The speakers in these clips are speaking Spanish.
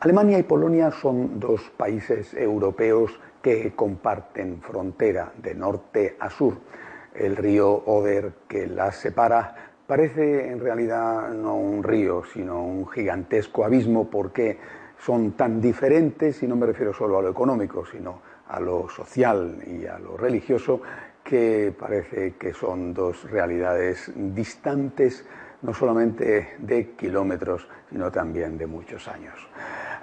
Alemania y Polonia son dos países europeos que comparten frontera de norte a sur. El río Oder que las separa parece en realidad no un río, sino un gigantesco abismo porque son tan diferentes, y no me refiero solo a lo económico, sino a lo social y a lo religioso, que parece que son dos realidades distantes no solamente de kilómetros, sino también de muchos años.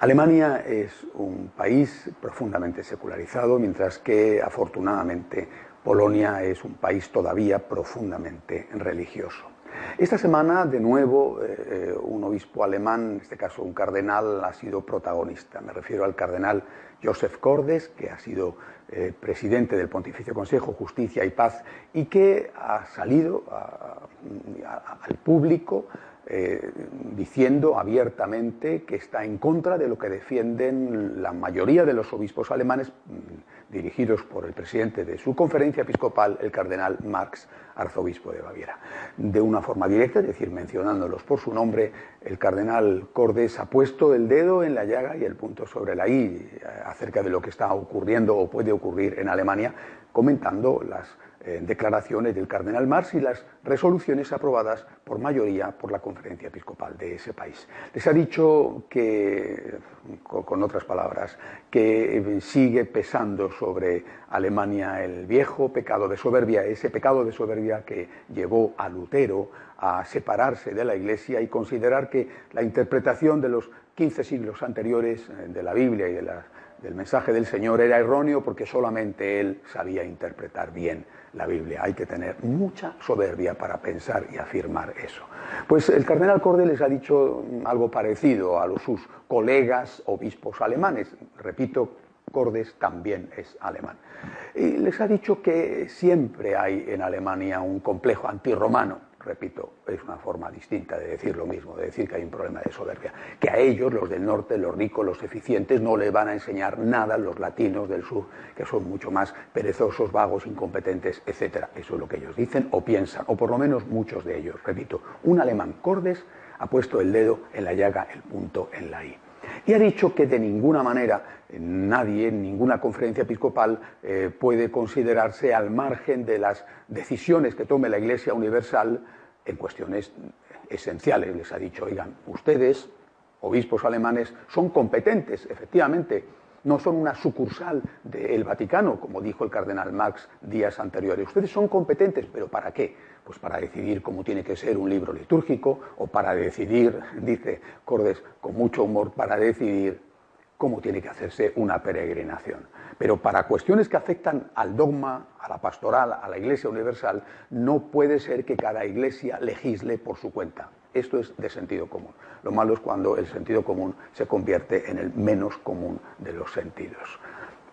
Alemania es un país profundamente secularizado, mientras que afortunadamente Polonia es un país todavía profundamente religioso. Esta semana, de nuevo, eh, eh, un obispo alemán, en este caso un cardenal, ha sido protagonista. Me refiero al cardenal Joseph Cordes, que ha sido eh, presidente del Pontificio Consejo Justicia y Paz y que ha salido al público eh, diciendo abiertamente que está en contra de lo que defienden la mayoría de los obispos alemanes mm, dirigidos por el presidente de su conferencia episcopal, el cardenal Marx, arzobispo de Baviera. De una forma directa, es decir, mencionándolos por su nombre, el cardenal Cordes ha puesto el dedo en la llaga y el punto sobre la I eh, acerca de lo que está ocurriendo o puede ocurrir en Alemania, comentando las declaraciones del cardenal Marx y las resoluciones aprobadas por mayoría por la conferencia episcopal de ese país. Les ha dicho que, con otras palabras, que sigue pesando sobre Alemania el viejo pecado de soberbia, ese pecado de soberbia que llevó a Lutero a separarse de la Iglesia y considerar que la interpretación de los 15 siglos anteriores eh, de la Biblia y del mensaje del Señor era erróneo porque solamente él sabía interpretar bien la Biblia. Hay que tener mucha soberbia para pensar y afirmar eso. Pues el cardenal Corde les ha dicho algo parecido a los, sus colegas obispos alemanes. Repito, Cordes también es alemán. Y les ha dicho que siempre hay en Alemania un complejo antirromano repito, es una forma distinta de decir lo mismo, de decir que hay un problema de soberbia, que a ellos, los del norte, los ricos, los eficientes, no les van a enseñar nada los latinos del sur, que son mucho más perezosos, vagos, incompetentes, etc. Eso es lo que ellos dicen o piensan, o por lo menos muchos de ellos. Repito, un alemán Cordes ha puesto el dedo en la llaga, el punto en la I. Y ha dicho que de ninguna manera nadie, en ninguna conferencia episcopal, eh, puede considerarse al margen de las decisiones que tome la Iglesia Universal en cuestiones esenciales. Les ha dicho, oigan, ustedes, obispos alemanes, son competentes, efectivamente, no son una sucursal del Vaticano, como dijo el cardenal Marx días anteriores. Ustedes son competentes, pero ¿para qué? Pues para decidir cómo tiene que ser un libro litúrgico o para decidir, dice Cordes con mucho humor, para decidir cómo tiene que hacerse una peregrinación. Pero para cuestiones que afectan al dogma, a la pastoral, a la Iglesia Universal, no puede ser que cada iglesia legisle por su cuenta. Esto es de sentido común. Lo malo es cuando el sentido común se convierte en el menos común de los sentidos.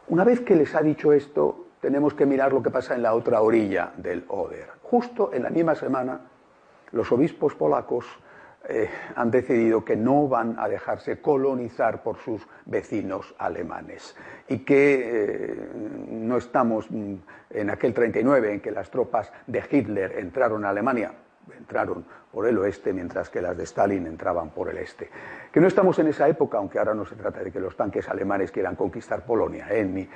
Una vez que les ha dicho esto, tenemos que mirar lo que pasa en la otra orilla del Oder. Justo en la misma semana, los obispos polacos eh, han decidido que no van a dejarse colonizar por sus vecinos alemanes y que eh, no estamos en aquel 39 en que las tropas de Hitler entraron a Alemania, entraron por el oeste, mientras que las de Stalin entraban por el este. Que no estamos en esa época, aunque ahora no se trata de que los tanques alemanes quieran conquistar Polonia, ¿eh?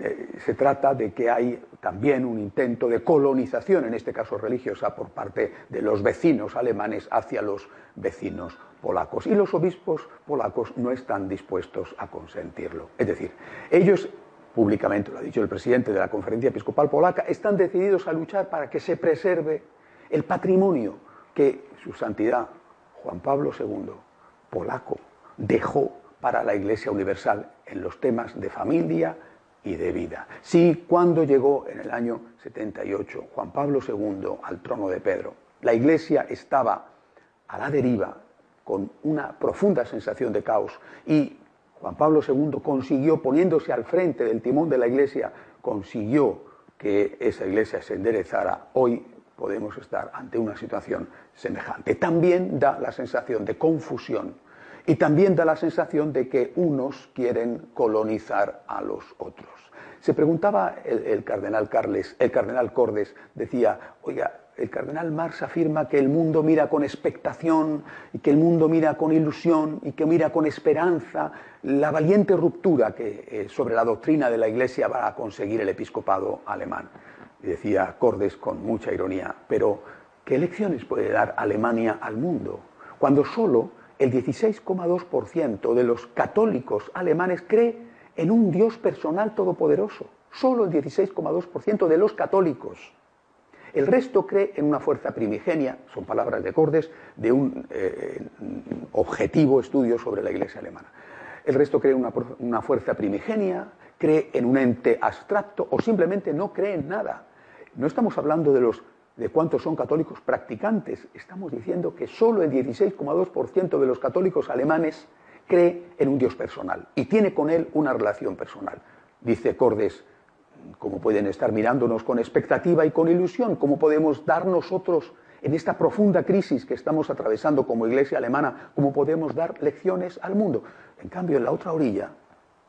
Eh, se trata de que hay también un intento de colonización, en este caso religiosa, por parte de los vecinos alemanes hacia los vecinos polacos. Y los obispos polacos no están dispuestos a consentirlo. Es decir, ellos públicamente, lo ha dicho el presidente de la Conferencia Episcopal Polaca, están decididos a luchar para que se preserve el patrimonio que su santidad Juan Pablo II, polaco, dejó para la Iglesia Universal en los temas de familia y de vida. Sí, cuando llegó en el año 78 Juan Pablo II al trono de Pedro, la Iglesia estaba a la deriva con una profunda sensación de caos y Juan Pablo II consiguió, poniéndose al frente del timón de la Iglesia, consiguió que esa Iglesia se enderezara. Hoy podemos estar ante una situación semejante. También da la sensación de confusión y también da la sensación de que unos quieren colonizar a los otros. Se preguntaba el, cardenal Carles, el cardenal Cordes decía, oiga, el cardenal Marx afirma que el mundo mira con expectación y que el mundo mira con ilusión y que mira con esperanza la valiente ruptura que eh, sobre la doctrina de la Iglesia va a conseguir el episcopado alemán. Decía Cordes con mucha ironía, pero ¿qué lecciones puede dar Alemania al mundo cuando solo el 16,2% de los católicos alemanes cree en un Dios personal todopoderoso? Solo el 16,2% de los católicos. El resto cree en una fuerza primigenia, son palabras de Cordes, de un eh, objetivo estudio sobre la Iglesia alemana. El resto cree en una fuerza primigenia, cree en un ente abstracto o simplemente no cree en nada. No estamos hablando de los de cuántos son católicos practicantes, estamos diciendo que solo el 16,2% de los católicos alemanes cree en un Dios personal y tiene con él una relación personal. Dice Cordes, cómo pueden estar mirándonos con expectativa y con ilusión, cómo podemos dar nosotros en esta profunda crisis que estamos atravesando como iglesia alemana, cómo podemos dar lecciones al mundo. En cambio, en la otra orilla,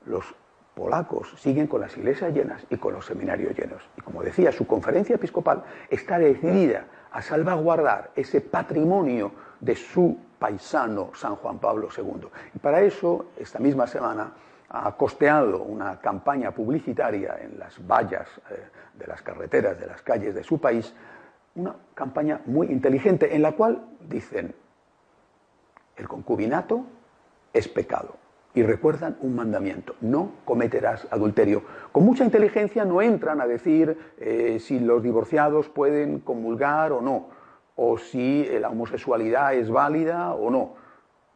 los polacos siguen con las iglesias llenas y con los seminarios llenos. Y como decía, su conferencia episcopal está decidida a salvaguardar ese patrimonio de su paisano San Juan Pablo II. Y para eso, esta misma semana, ha costeado una campaña publicitaria en las vallas eh, de las carreteras, de las calles de su país, una campaña muy inteligente en la cual dicen, el concubinato es pecado. Y recuerdan un mandamiento, no cometerás adulterio. Con mucha inteligencia no entran a decir eh, si los divorciados pueden comulgar o no, o si la homosexualidad es válida o no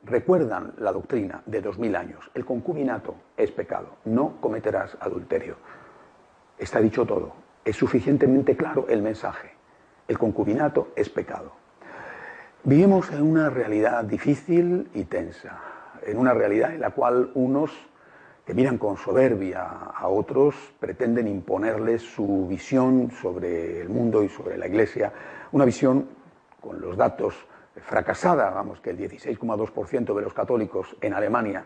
recuerdan la doctrina de dos mil años. El concubinato es pecado, no cometerás adulterio. Está dicho todo, es suficientemente claro el mensaje. El concubinato es pecado. Vivimos en una realidad difícil y tensa, en una realidad en la cual unos que miran con soberbia a otros pretenden imponerles su visión sobre el mundo y sobre la Iglesia, una visión con los datos fracasada, vamos, que el 16,2% de los católicos en Alemania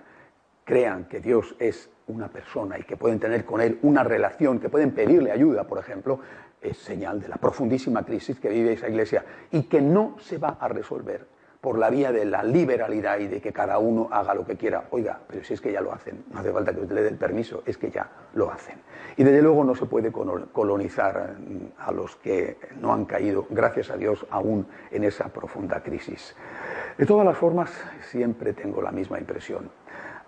crean que Dios es una persona y que pueden tener con Él una relación, que pueden pedirle ayuda, por ejemplo, es señal de la profundísima crisis que vive esa iglesia y que no se va a resolver por la vía de la liberalidad y de que cada uno haga lo que quiera. Oiga, pero si es que ya lo hacen, no hace falta que usted le dé el permiso, es que ya lo hacen. Y desde luego no se puede colonizar mm, a los que no han caído, gracias a Dios, aún en esa profunda crisis. De todas las formas, siempre tengo la misma impresión.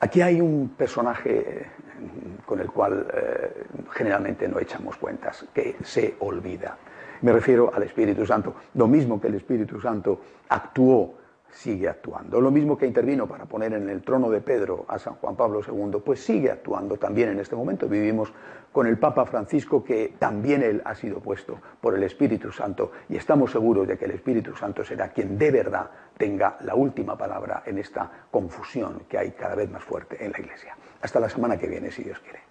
Aquí hay un personaje mm, con el cual eh, generalmente no echamos cuentas, que se olvida. Me refiero al Espíritu Santo. Lo mismo que el Espíritu Santo actuó sigue actuando. Lo mismo que intervino para poner en el trono de Pedro a San Juan Pablo II, pues sigue actuando también en este momento. Vivimos con el Papa Francisco, que también él ha sido puesto por el Espíritu Santo, y estamos seguros de que el Espíritu Santo será quien de verdad tenga la última palabra en esta confusión que hay cada vez más fuerte en la Iglesia. Hasta la semana que viene, si Dios quiere.